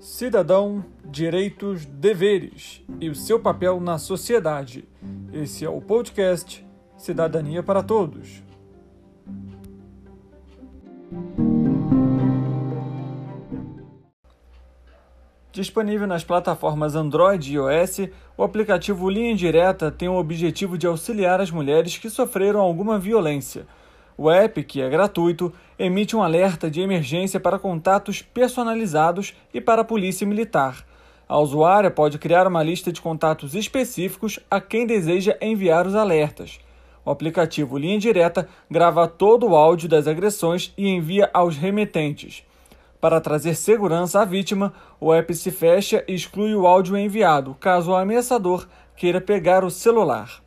Cidadão, direitos, deveres e o seu papel na sociedade. Esse é o podcast Cidadania para Todos. Disponível nas plataformas Android e iOS, o aplicativo Linha Direta tem o objetivo de auxiliar as mulheres que sofreram alguma violência. O app, que é gratuito, emite um alerta de emergência para contatos personalizados e para a Polícia Militar. A usuária pode criar uma lista de contatos específicos a quem deseja enviar os alertas. O aplicativo Linha Direta grava todo o áudio das agressões e envia aos remetentes. Para trazer segurança à vítima, o app se fecha e exclui o áudio enviado, caso o ameaçador queira pegar o celular.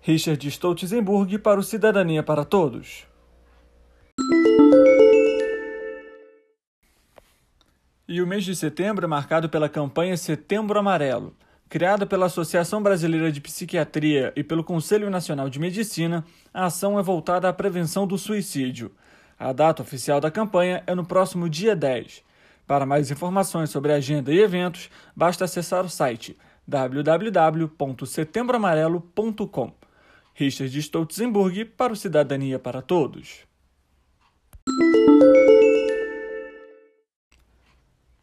Richard Stoltzenburg para o Cidadania para Todos. E o mês de setembro é marcado pela campanha Setembro Amarelo. Criada pela Associação Brasileira de Psiquiatria e pelo Conselho Nacional de Medicina, a ação é voltada à prevenção do suicídio. A data oficial da campanha é no próximo dia 10. Para mais informações sobre agenda e eventos, basta acessar o site www.setembroamarelo.com. Richard Stoltzenburg para o Cidadania para Todos.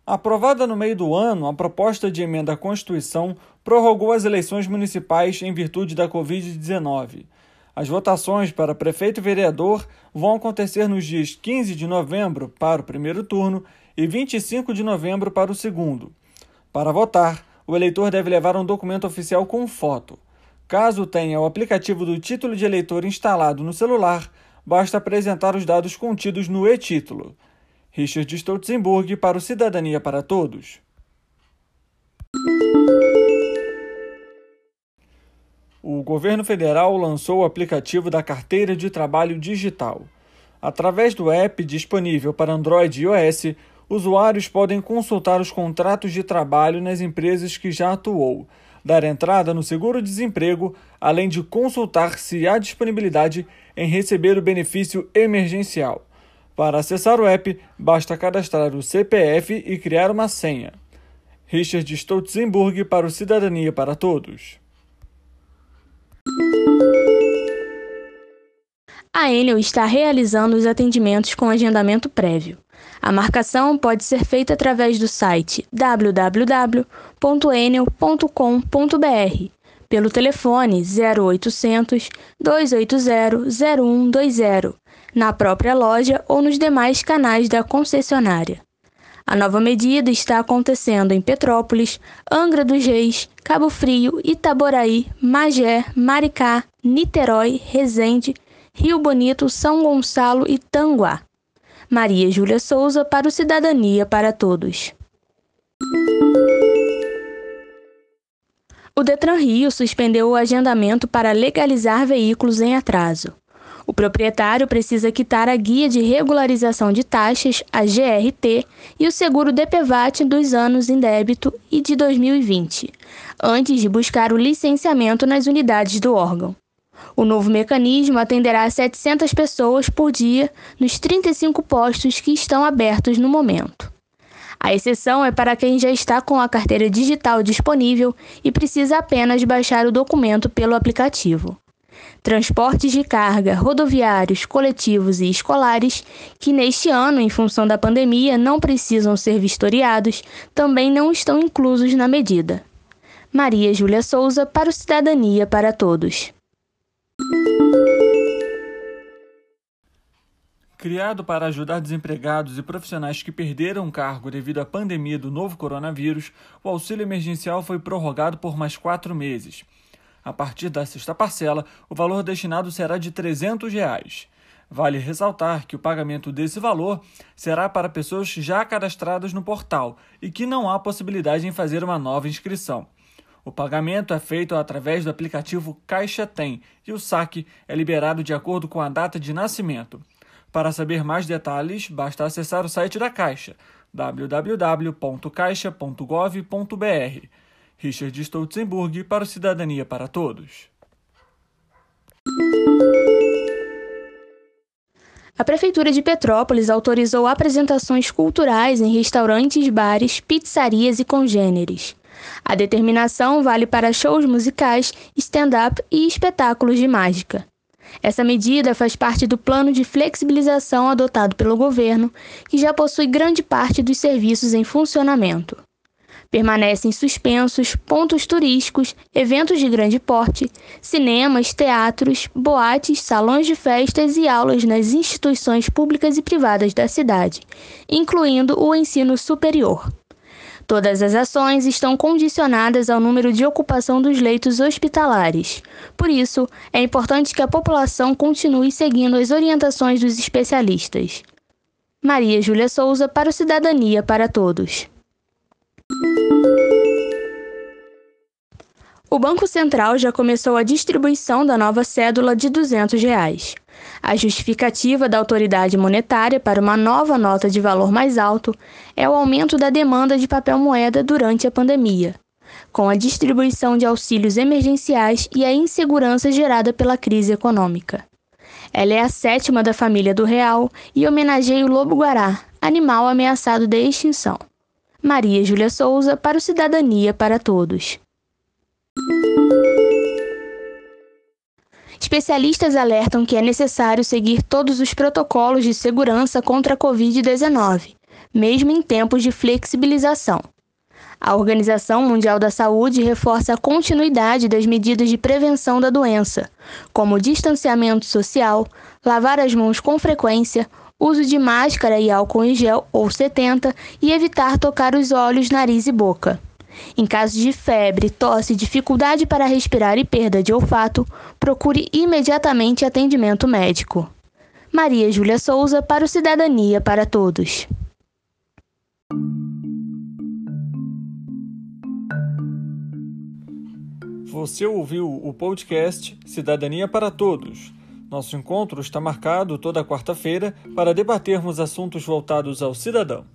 Aprovada no meio do ano, a proposta de emenda à Constituição prorrogou as eleições municipais em virtude da Covid-19. As votações para prefeito e vereador vão acontecer nos dias 15 de novembro para o primeiro turno e 25 de novembro para o segundo. Para votar, o eleitor deve levar um documento oficial com foto. Caso tenha o aplicativo do título de eleitor instalado no celular, basta apresentar os dados contidos no e-título. Richard Stoltzenburg para o Cidadania para Todos. O governo federal lançou o aplicativo da Carteira de Trabalho Digital. Através do app disponível para Android e iOS, usuários podem consultar os contratos de trabalho nas empresas que já atuou, dar entrada no seguro-desemprego, além de consultar se há disponibilidade em receber o benefício emergencial. Para acessar o app, basta cadastrar o CPF e criar uma senha. Richard Stoltzenburg para o Cidadania para Todos. A Enel está realizando os atendimentos com agendamento prévio. A marcação pode ser feita através do site www.enel.com.br, pelo telefone 0800 280 0120 na própria loja ou nos demais canais da concessionária. A nova medida está acontecendo em Petrópolis, Angra dos Reis, Cabo Frio, Itaboraí, Magé, Maricá, Niterói, Resende, Rio Bonito, São Gonçalo e Tanguá. Maria Júlia Souza para o Cidadania para Todos. O Detran Rio suspendeu o agendamento para legalizar veículos em atraso. O proprietário precisa quitar a guia de regularização de taxas, a GRT, e o seguro DPVAT dos anos em débito e de 2020, antes de buscar o licenciamento nas unidades do órgão. O novo mecanismo atenderá 700 pessoas por dia nos 35 postos que estão abertos no momento. A exceção é para quem já está com a carteira digital disponível e precisa apenas baixar o documento pelo aplicativo transportes de carga, rodoviários, coletivos e escolares, que neste ano, em função da pandemia, não precisam ser vistoriados, também não estão inclusos na medida. Maria Júlia Souza para o Cidadania para Todos. Criado para ajudar desempregados e profissionais que perderam cargo devido à pandemia do novo coronavírus, o auxílio emergencial foi prorrogado por mais quatro meses. A partir da sexta parcela, o valor destinado será de 300 reais. Vale ressaltar que o pagamento desse valor será para pessoas já cadastradas no portal e que não há possibilidade em fazer uma nova inscrição. O pagamento é feito através do aplicativo Caixa Tem e o saque é liberado de acordo com a data de nascimento. Para saber mais detalhes, basta acessar o site da Caixa www.caixa.gov.br. Richard Stoltzenburg para o Cidadania para Todos. A Prefeitura de Petrópolis autorizou apresentações culturais em restaurantes, bares, pizzarias e congêneres. A determinação vale para shows musicais, stand-up e espetáculos de mágica. Essa medida faz parte do plano de flexibilização adotado pelo governo, que já possui grande parte dos serviços em funcionamento. Permanecem suspensos pontos turísticos, eventos de grande porte, cinemas, teatros, boates, salões de festas e aulas nas instituições públicas e privadas da cidade, incluindo o ensino superior. Todas as ações estão condicionadas ao número de ocupação dos leitos hospitalares. Por isso, é importante que a população continue seguindo as orientações dos especialistas. Maria Júlia Souza para o Cidadania para Todos. O Banco Central já começou a distribuição da nova cédula de 200 reais. A justificativa da autoridade monetária para uma nova nota de valor mais alto é o aumento da demanda de papel moeda durante a pandemia, com a distribuição de auxílios emergenciais e a insegurança gerada pela crise econômica. Ela é a sétima da família do real e homenageia o lobo-guará, animal ameaçado de extinção. Maria Júlia Souza para o Cidadania para Todos. Especialistas alertam que é necessário seguir todos os protocolos de segurança contra a Covid-19, mesmo em tempos de flexibilização. A Organização Mundial da Saúde reforça a continuidade das medidas de prevenção da doença, como distanciamento social, lavar as mãos com frequência, uso de máscara e álcool em gel ou 70 e evitar tocar os olhos, nariz e boca. Em caso de febre, tosse, dificuldade para respirar e perda de olfato, procure imediatamente atendimento médico. Maria Júlia Souza para o Cidadania para Todos. Você ouviu o podcast Cidadania para Todos nosso encontro está marcado toda quarta-feira para debatermos assuntos voltados ao cidadão.